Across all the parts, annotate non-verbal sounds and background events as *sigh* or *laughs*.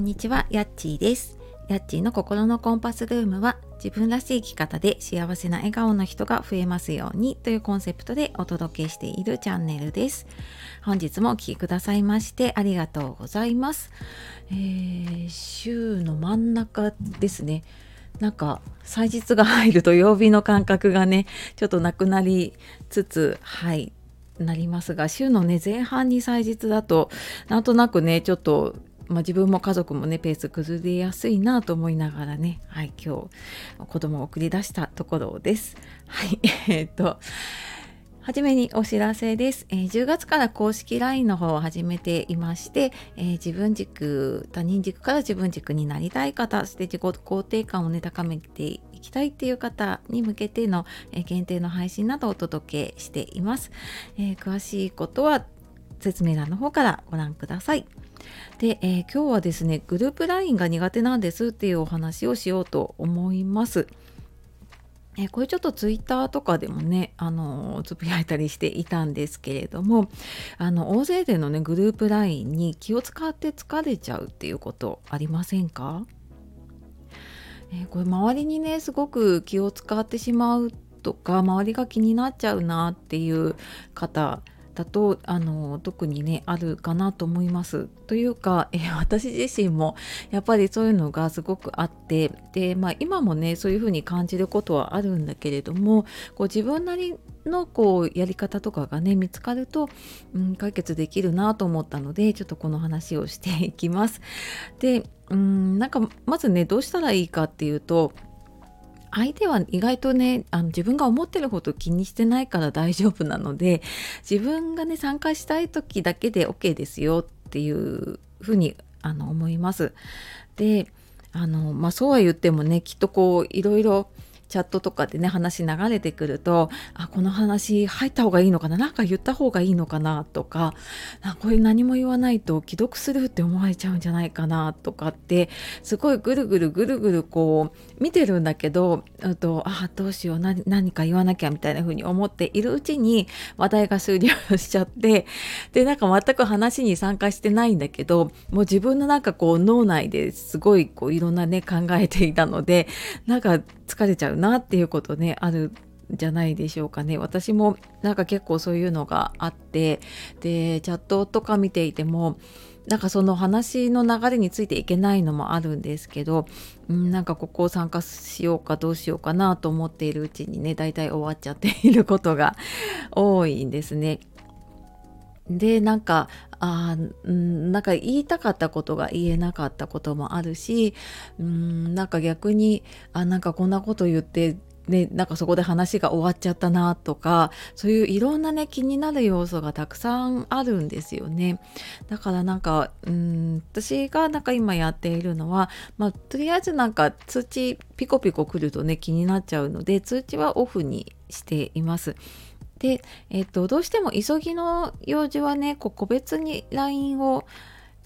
んにちは、やっちーです。やっちーの心のコンパスルームは自分らしい生き方で幸せな笑顔の人が増えますようにというコンセプトでお届けしているチャンネルです。本日もお聴きくださいましてありがとうございます。えー週の真ん中ですね。なんか祭日が入ると曜日の感覚がねちょっとなくなりつつはいなりますが週のね前半に祭日だとなんとなくねちょっと、まあ、自分も家族もねペース崩れやすいなと思いながらねはい今日子供を送り出したところです。はい *laughs* えーっとはじめにお知らせです、えー10月から公式 LINE の方を始めていまして、えー自分軸他人軸から自分軸になりたい方そして自己肯定感をね高めていきたいっていう方に向けての、えー限定の配信などをお届けしています、え詳しいことは説明欄の方からご覧ください。で、えー今日はですねグループ LINE が苦手なんですっていうお話をしようと思います。えこれちょっとツイッターとかでもね、あのつぶやいたりしていたんですけれどもあの大勢でのねグループ LINE に気を使って疲れちゃうっていうことありませんか、えこれ周りにねすごく気を使ってしまうとか周りが気になっちゃうなっていう方だとあの特にねあるかなと思います。というか、え私自身もやっぱりそういうのがすごくあってで、まあ、今もねそういうふうに感じることはあるんだけれどもこう自分なりのこうやり方とかがね見つかると、うん、解決できるなと思ったのでちょっとこの話をしていきます。でうんなんかまずねどうしたらいいかっていうと相手は意外とねあの自分が思ってるほど気にしてないから大丈夫なので自分がね参加したい時だけで OK ですよっていうふうにあの思います。であのまあそうは言ってもねきっとこういろいろチャットとかでね話流れてくるとあこの話入った方がいいのかななんか言った方がいいのかなとかあこれ何も言わないと既読するって思われちゃうんじゃないかなとかってすごいぐるぐるぐるぐるこう見てるんだけどあとあどうしよう何何か言わなきゃみたいな風に思っているうちに話題が終了しちゃってでなんか全く話に参加してないんだけどもう自分のなんかこう脳内ですごいこういろんなね考えていたのでなんか疲れちゃうなっていうことねあるじゃないでしょうかね私もなんか結構そういうのがあってでチャットとか見ていてもなんかその話の流れについていけないのもあるんですけど、ん、なんかここを参加しようかどうしようかなと思っているうちにね大体終わっちゃっていることが多いんですね。でなんかあなんか言いたかったことが言えなかったこともあるしうんなんか逆にあなんかこんなこと言ってね、なんかそこで話が終わっちゃったなとかそういういろんなね気になる要素がたくさんあるんですよねだからなんかうん私がなんか今やっているのは、まあ、とりあえずなんか通知ピコピコ来るとね気になっちゃうので通知はオフにしています。で、えっと、どうしても急ぎの用事はね個別に LINE を、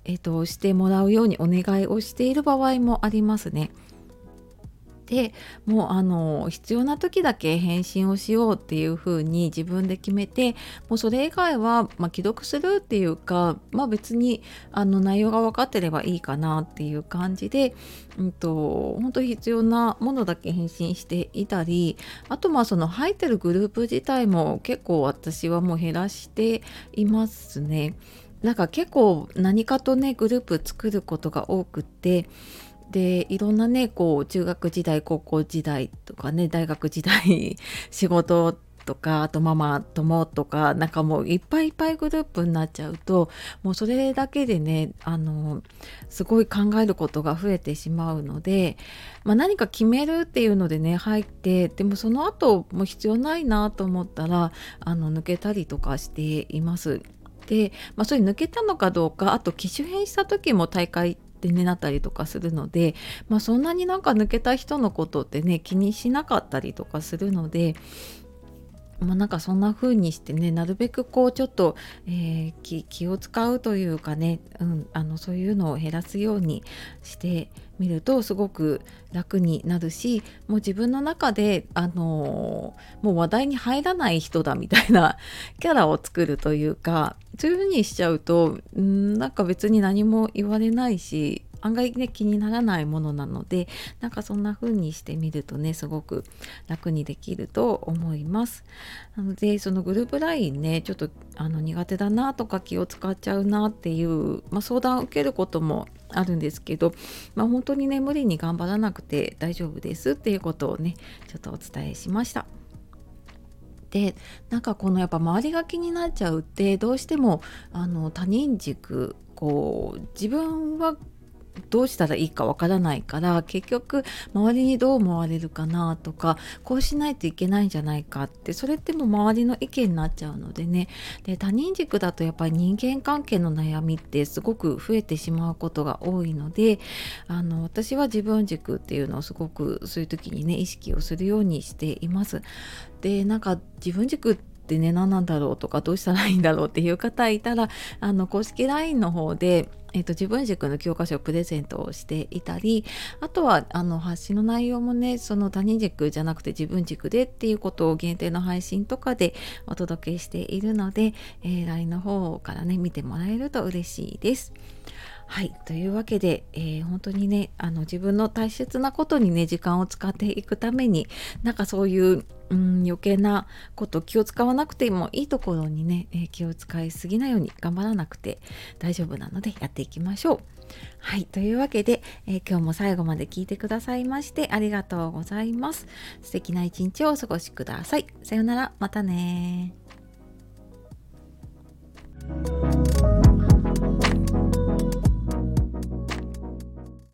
えっと、してもらうようにお願いをしている場合もありますね。でもうあの必要な時だけ返信をしようっていう風に自分で決めてもうそれ以外は、まあ、既読するっていうか、まあ、別にあの内容が分かってればいいかなっていう感じで、うんと、本当に必要なものだけ返信していたりあとまあその入ってるグループ自体も結構私はもう減らしていますね。なんか結構何かとねグループ作ることが多くってでいろんなねこう中学時代高校時代とかね *laughs* 大学時代 *laughs* 仕事とかあとママ友とかなんかもういっぱいいっぱいグループになっちゃうともうそれだけでねあのすごい考えることが増えてしまうので、まあ、何か決めるっていうのでね入ってでもその後も必要ないなと思ったらあの抜けたりとかしています。で、まあ、それ抜けたのかどうかあと機種変した時も大会でねなったりとかするので、まあ、そんなになんか抜けた人のことってね気にしなかったりとかするので。まあ、なんかそんな風にしてねなるべくこうちょっと、えー気気を使うというかね、うん、あのそういうのを減らすようにして見るとすごく楽になるしもう自分の中で、あのーもう話題に入らない人だみたいな *laughs* キャラを作るというかそういうふうにしちゃうとんなんか別に何も言われないし案外ね気にならないものなのでなんかそんな風にしてみるとねすごく楽にできると思います。なのでそのグループ LINE ねちょっとあの苦手だなとか気を使っちゃうなっていう、まあ、相談を受けることもあるんですけど、まあ、本当にね無理に頑張らなくて大丈夫ですっていうことをねちょっとお伝えしました。でなんかこのやっぱ周りが気になっちゃうってどうしてもあの他人軸こう自分はどうしたらいいかわからないから結局周りにどう思われるかなとかこうしないといけないんじゃないかってそれってもう周りの意見になっちゃうのでねで他人軸だとやっぱり人間関係の悩みってすごく増えてしまうことが多いのであの私は自分軸っていうのをすごくそういう時にね意識をするようにしています。でなんか自分軸ってね何なんだろうとかどうしたらいいんだろうっていう方いたらあの公式 LINE の方でえーと、自分軸の教科書をプレゼントをしていたりあとはあの発信の内容もねその他人軸じゃなくて自分軸でっていうことを限定の配信とかでお届けしているので、えー、LINE の方からね見てもらえると嬉しいです。はいというわけで、えー、本当にねあの自分の大切なことにね時間を使っていくためになんかそういううん余計なこと気を使わなくてもいいところにね、えー、気を使いすぎないように頑張らなくて大丈夫なのでやっていきましょう。はいというわけで、えー、今日も最後まで聞いてくださいましてありがとうございます。素敵な一日をお過ごしください。さようならまたね